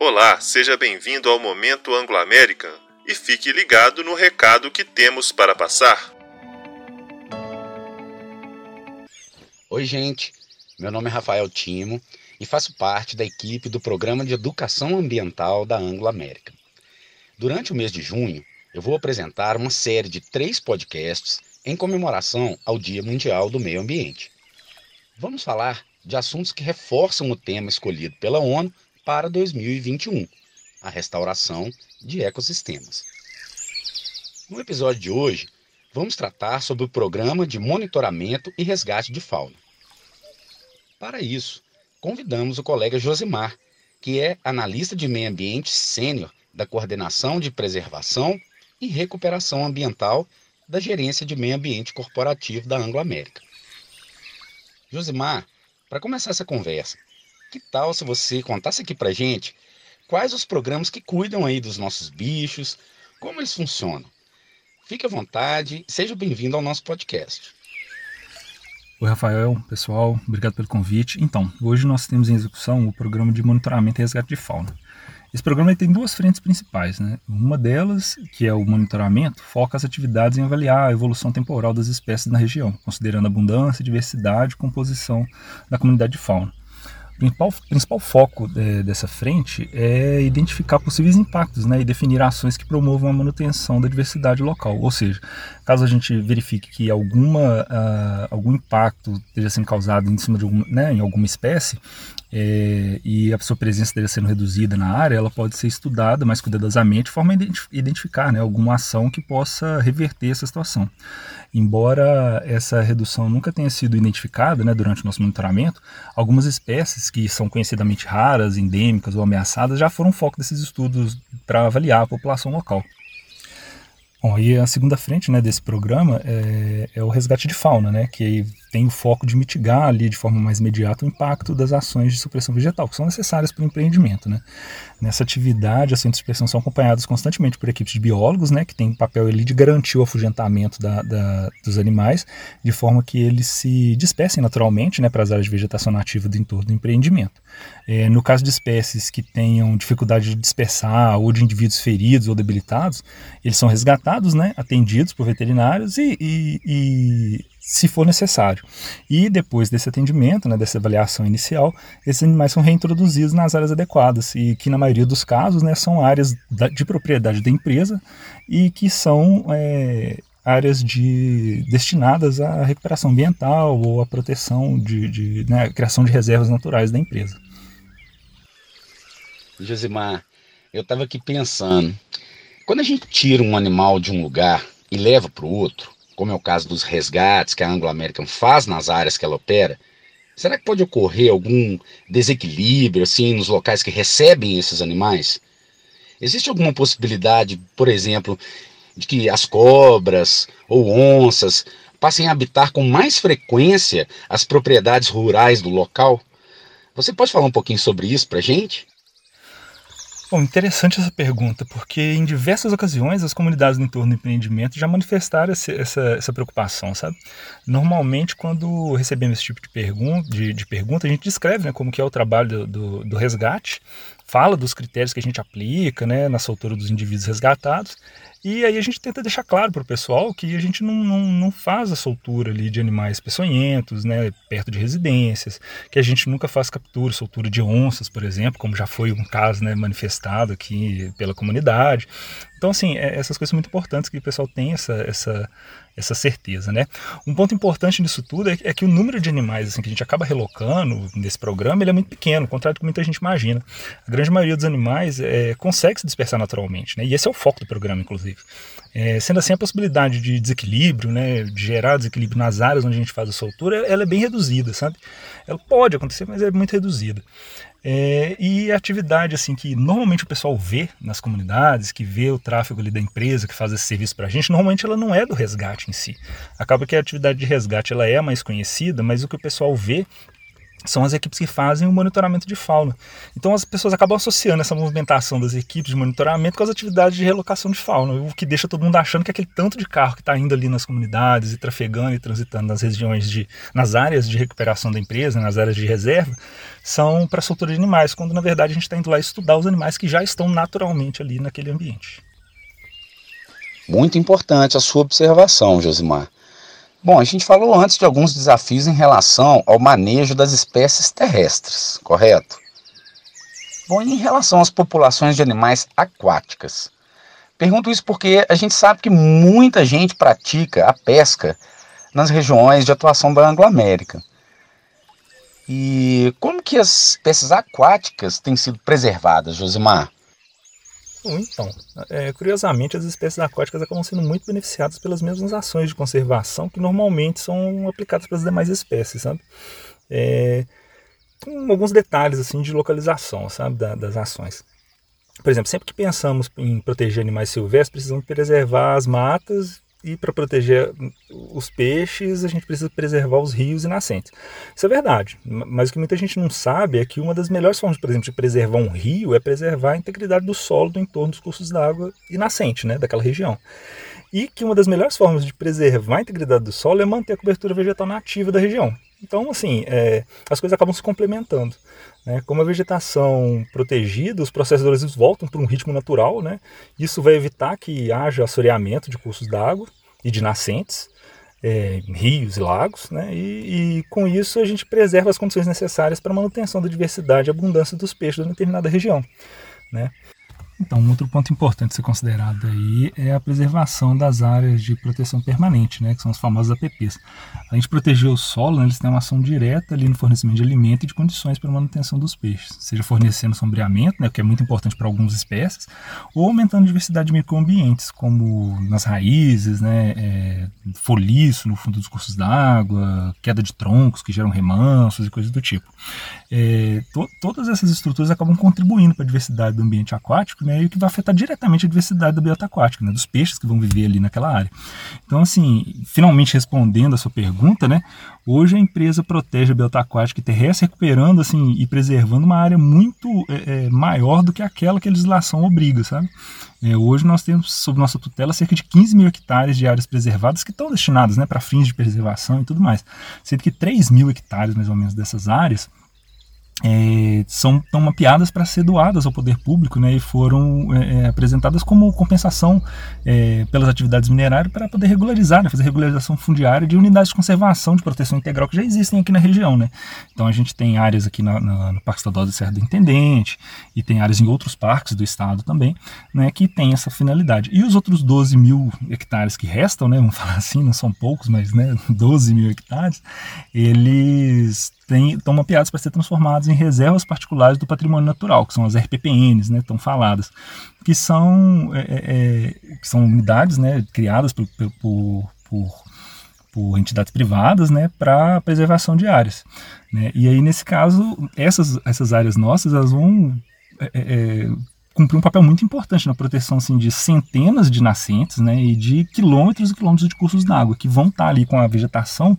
Olá, seja bem-vindo ao Momento Anglo-American e fique ligado no recado que temos para passar. Oi, gente. Meu nome é Rafael Timo e faço parte da equipe do Programa de Educação Ambiental da Anglo-América. Durante o mês de junho, eu vou apresentar uma série de três podcasts em comemoração ao Dia Mundial do Meio Ambiente. Vamos falar de assuntos que reforçam o tema escolhido pela ONU para 2021, a restauração de ecossistemas. No episódio de hoje, vamos tratar sobre o Programa de Monitoramento e Resgate de Fauna. Para isso, convidamos o colega Josimar, que é analista de meio ambiente sênior da Coordenação de Preservação e Recuperação Ambiental da Gerência de Meio Ambiente Corporativo da Anglo-América. Josimar, para começar essa conversa, que tal se você contasse aqui para gente quais os programas que cuidam aí dos nossos bichos, como eles funcionam? Fique à vontade, seja bem-vindo ao nosso podcast. Oi, Rafael, pessoal, obrigado pelo convite. Então, hoje nós temos em execução o programa de monitoramento e resgate de fauna. Esse programa tem duas frentes principais. Né? Uma delas, que é o monitoramento, foca as atividades em avaliar a evolução temporal das espécies na região, considerando abundância, diversidade e composição da comunidade de fauna. Principal, principal foco é, dessa frente é identificar possíveis impactos né, e definir ações que promovam a manutenção da diversidade local. Ou seja, caso a gente verifique que alguma, uh, algum impacto esteja sendo causado em cima de alguma, né, em alguma espécie, é, e a sua presença esteja sendo reduzida na área, ela pode ser estudada mais cuidadosamente, de forma a identificar né, alguma ação que possa reverter essa situação. Embora essa redução nunca tenha sido identificada né, durante o nosso monitoramento, algumas espécies que são conhecidamente raras, endêmicas ou ameaçadas já foram foco desses estudos para avaliar a população local. Bom, e a segunda frente né, desse programa é, é, o resgate de fauna, né, que tem o foco de mitigar ali de forma mais imediata o impacto das ações de supressão vegetal, que são necessárias para o empreendimento. Né. Nessa atividade, ações de supressão são acompanhadas constantemente por equipes de biólogos, né, que têm papel ali de garantir o afugentamento da, da, dos animais, de forma que eles se dispersem naturalmente né, para as áreas de vegetação nativa do entorno do empreendimento. É, no caso de espécies que tenham dificuldade de dispersar ou de indivíduos feridos ou debilitados, eles são resgatados, né, atendidos por veterinários e, e, e se for necessário. E depois desse atendimento, né, dessa avaliação inicial, esses animais são reintroduzidos nas áreas adequadas e que na maioria dos casos né, são áreas de propriedade da empresa e que são é, áreas de, destinadas à recuperação ambiental ou à proteção de, de né, criação de reservas naturais da empresa. Josimar, eu estava aqui pensando, quando a gente tira um animal de um lugar e leva para o outro, como é o caso dos resgates que a Anglo American faz nas áreas que ela opera, será que pode ocorrer algum desequilíbrio assim nos locais que recebem esses animais? Existe alguma possibilidade, por exemplo, de que as cobras ou onças passem a habitar com mais frequência as propriedades rurais do local? Você pode falar um pouquinho sobre isso para gente? Bom, interessante essa pergunta, porque em diversas ocasiões as comunidades no entorno do empreendimento já manifestaram essa, essa preocupação, sabe? Normalmente, quando recebemos esse tipo de, pergun de, de pergunta, a gente descreve né, como que é o trabalho do, do, do resgate, fala dos critérios que a gente aplica né, na soltura dos indivíduos resgatados, e aí a gente tenta deixar claro para o pessoal que a gente não, não, não faz a soltura ali de animais peçonhentos, né, perto de residências, que a gente nunca faz captura, soltura de onças, por exemplo, como já foi um caso né, manifestado aqui pela comunidade. Então, assim, é, essas coisas são muito importantes que o pessoal tenha essa, essa, essa certeza, né? Um ponto importante nisso tudo é, é, que o número de animais assim, que a gente acaba relocando nesse programa ele é muito pequeno, ao contrário do que muita gente imagina. A grande maioria dos animais é, consegue se dispersar naturalmente, né? E esse é o foco do programa, inclusive. É, sendo assim, a possibilidade de desequilíbrio, né, de gerar desequilíbrio nas áreas onde a gente faz a soltura, ela é bem reduzida, sabe? Ela pode acontecer, mas é muito reduzida. É, e a atividade assim que normalmente o pessoal vê nas comunidades, que vê o tráfego ali da empresa que faz esse serviço para a gente, normalmente ela não é do resgate em si. Acaba que a atividade de resgate ela é mais conhecida, mas o que o pessoal vê são as equipes que fazem o monitoramento de fauna. Então as pessoas acabam associando essa movimentação das equipes de monitoramento com as atividades de relocação de fauna, o que deixa todo mundo achando que aquele tanto de carro que está indo ali nas comunidades e trafegando e transitando nas regiões de, nas áreas de recuperação da empresa, nas áreas de reserva, são para soltura de animais, quando na verdade a gente está indo lá estudar os animais que já estão naturalmente ali naquele ambiente. Muito importante a sua observação, Josimar. Bom, a gente falou antes de alguns desafios em relação ao manejo das espécies terrestres, correto? Bom, e em relação às populações de animais aquáticas? Pergunto isso porque a gente sabe que muita gente pratica a pesca nas regiões de atuação da Anglo-América. E como que as espécies aquáticas têm sido preservadas, Josimar? Então, é, curiosamente, as espécies aquáticas acabam sendo muito beneficiadas pelas mesmas ações de conservação que normalmente são aplicadas para as demais espécies, sabe? É, com alguns detalhes assim de localização, sabe, da, das ações. Por exemplo, sempre que pensamos em proteger animais silvestres, precisamos preservar as matas e para proteger os peixes, a gente precisa preservar os rios e nascentes. Isso é verdade, mas o que muita gente não sabe é que uma das melhores formas, por exemplo, de preservar um rio é preservar a integridade do solo do entorno dos cursos d'água e nascente, né, daquela região. E que uma das melhores formas de preservar a integridade do solo é manter a cobertura vegetal nativa da região. Então, assim, é, as coisas acabam se complementando. Né? Como a vegetação protegida, os processadores voltam para um ritmo natural. Né? Isso vai evitar que haja assoreamento de cursos d'água e de nascentes, é, rios e lagos. Né? E, e, com isso a gente preserva as condições necessárias para a manutenção da diversidade e abundância dos peixes em determinada região. Né? Então, um outro ponto importante a ser considerado aí é a preservação das áreas de proteção permanente, né, que são as famosas APPs. A gente proteger o solo, né, eles têm uma ação direta ali no fornecimento de alimento e de condições para a manutenção dos peixes, seja fornecendo sombreamento, né, que é muito importante para algumas espécies, ou aumentando a diversidade de microambientes, como nas raízes, né, é, foliço no fundo dos cursos d'água, queda de troncos que geram remansos e coisas do tipo. É, to todas essas estruturas acabam contribuindo para a diversidade do ambiente aquático né, e o que vai afetar diretamente a diversidade da biota aquática, né, dos peixes que vão viver ali naquela área. Então, assim, finalmente respondendo a sua pergunta, né, hoje a empresa protege a biota aquática e terrestre, recuperando assim, e preservando uma área muito é, é, maior do que aquela que a legislação obriga, sabe? É, hoje nós temos sob nossa tutela cerca de 15 mil hectares de áreas preservadas que estão destinadas né, para fins de preservação e tudo mais. Sendo que 3 mil hectares, mais ou menos, dessas áreas é, são mapeadas para ser doadas ao poder público né, e foram é, é, apresentadas como compensação é, pelas atividades minerárias para poder regularizar, né, fazer regularização fundiária de unidades de conservação de proteção integral que já existem aqui na região. Né. Então a gente tem áreas aqui na, na, no Parque Estadual da Serra do Intendente e tem áreas em outros parques do estado também né, que tem essa finalidade. E os outros 12 mil hectares que restam, né, vamos falar assim, não são poucos, mas né, 12 mil hectares, eles estão mapeados para ser transformados em reservas particulares do patrimônio natural, que são as RPPNs, né, tão faladas, que são, é, é, é, que são unidades né, criadas por, por, por, por entidades privadas né, para preservação de áreas. Né? E aí, nesse caso, essas, essas áreas nossas elas vão é, cumprir um papel muito importante na proteção assim, de centenas de nascentes né, e de quilômetros e quilômetros de cursos d'água que vão estar ali com a vegetação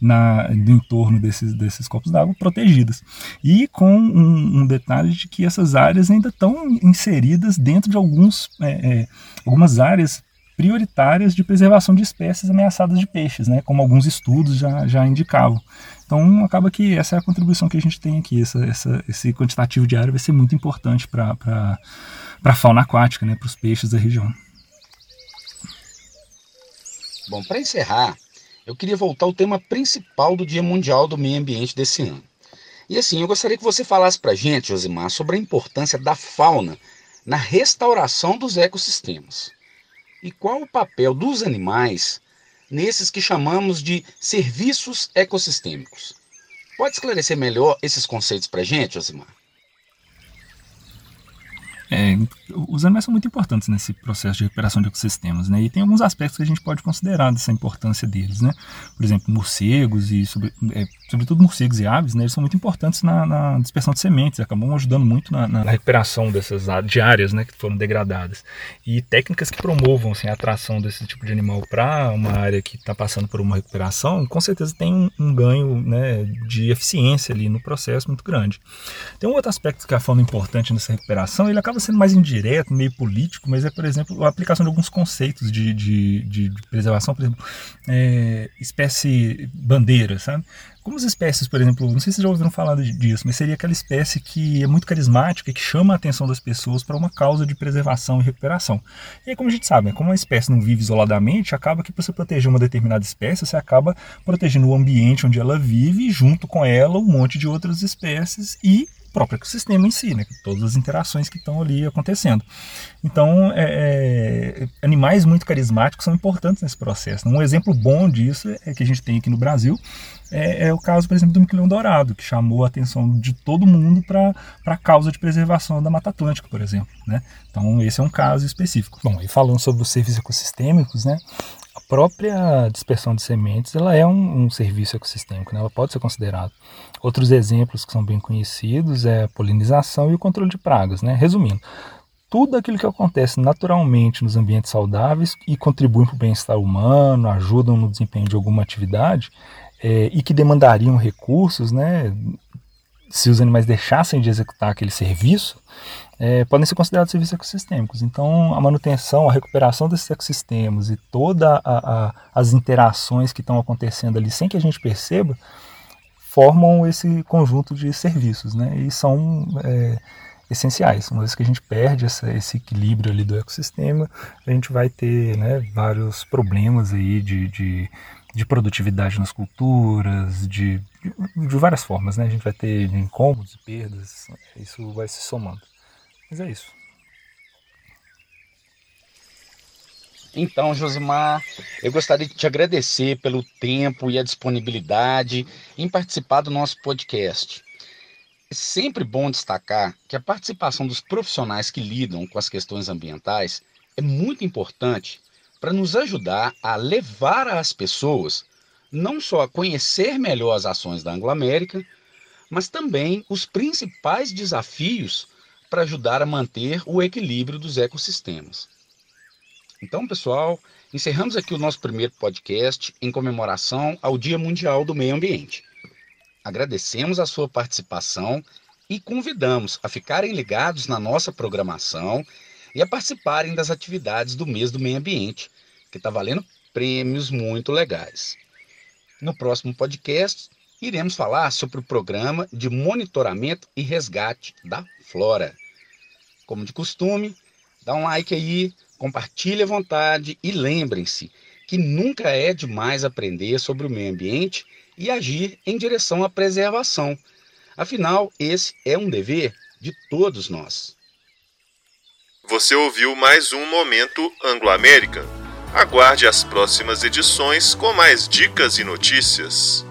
na, no entorno desses, desses corpos d'água protegidas. E com um, um, detalhe de que essas áreas ainda estão inseridas dentro de alguns, é, é, algumas áreas prioritárias de preservação de espécies ameaçadas de peixes, né, como alguns estudos já, já indicavam. Então, acaba que essa é a contribuição que a gente tem aqui. Essa, essa, esse quantitativo de área vai ser muito importante para a fauna aquática, né, para os peixes da região. Bom, para encerrar, eu queria voltar ao tema principal do Dia Mundial do Meio Ambiente desse ano. E assim, eu gostaria que você falasse para a gente, Josimar, sobre a importância da fauna na restauração dos ecossistemas. E qual o papel dos animais nesses que chamamos de serviços ecossistêmicos. Pode esclarecer melhor esses conceitos para a gente, Osimar? É, os animais são muito importantes nesse processo de recuperação de ecossistemas, né? E tem alguns aspectos que a gente pode considerar dessa importância deles, né? Por exemplo, morcegos e sobre, é, sobretudo morcegos e aves, né? Eles são muito importantes na, na dispersão de sementes, acabam ajudando muito na, na, recuperação dessas de áreas, né? Que foram degradadas e técnicas que promovam assim, a atração desse tipo de animal para uma área que está passando por uma recuperação, com certeza tem um, um ganho, né? De eficiência ali no processo muito grande. Tem um outro aspecto que é a fauna importante nessa recuperação, ele acaba acaba sendo mais indireto, meio político, mas é, por exemplo, a aplicação de alguns conceitos de, de, de, de preservação, por exemplo, é, espécie bandeira, sabe? Como as espécies, por exemplo, não sei se vocês já ouviram falar disso, mas seria aquela espécie que é muito carismática, que chama a atenção das pessoas para uma causa de preservação e recuperação. E aí, como a gente sabe, né, como uma espécie não vive isoladamente, acaba que para você proteger uma determinada espécie, você acaba protegendo o ambiente onde ela vive junto com ela um monte de outras espécies e próprio ecossistema em si, né? todas as interações que estão ali acontecendo. Então, é, é, animais muito carismáticos são importantes nesse processo. Um exemplo bom disso é que a gente tem aqui no Brasil, é, é o caso, por exemplo, do miquilhão dourado, que chamou a atenção de todo mundo para a causa de preservação da Mata Atlântica, por exemplo. Né? Então, esse é um caso específico. Bom, e falando sobre os serviços ecossistêmicos, né? Própria dispersão de sementes ela é um, um serviço ecossistêmico, né? ela pode ser considerada. Outros exemplos que são bem conhecidos é a polinização e o controle de pragas. Né? Resumindo, tudo aquilo que acontece naturalmente nos ambientes saudáveis e contribuem para o bem-estar humano, ajudam no desempenho de alguma atividade é, e que demandariam recursos, né, se os animais deixassem de executar aquele serviço, é, podem ser considerados serviços ecossistêmicos. Então, a manutenção, a recuperação desses ecossistemas e todas as interações que estão acontecendo ali sem que a gente perceba, formam esse conjunto de serviços, né? E são é, essenciais. Uma vez que a gente perde essa, esse equilíbrio ali do ecossistema, a gente vai ter né, vários problemas aí de, de, de produtividade nas culturas, de, de, várias formas, né? A gente vai ter incômodos e perdas, isso vai se somando. Mas é isso. Então, Josimar, eu gostaria de te agradecer pelo tempo e a disponibilidade em participar do nosso podcast. É sempre bom destacar que a participação dos profissionais que lidam com as questões ambientais é muito importante para nos ajudar a levar as pessoas não só a conhecer melhor as ações da Anglo-América, mas também os principais desafios para ajudar a manter o equilíbrio dos ecossistemas. Então, pessoal, encerramos aqui o nosso primeiro podcast em comemoração ao Dia Mundial do Meio Ambiente. Agradecemos a sua participação e convidamos a ficarem ligados na nossa programação e a participarem das atividades do mês do meio ambiente, que está valendo prêmios muito legais. No próximo podcast, iremos falar sobre o programa de monitoramento e resgate da flora. Como de costume, dá um like aí, compartilhe à vontade e lembrem-se que nunca é demais aprender sobre o meio ambiente e agir em direção à preservação. Afinal, esse é um dever de todos nós. Você ouviu mais um Momento Anglo-American. Aguarde as próximas edições com mais dicas e notícias.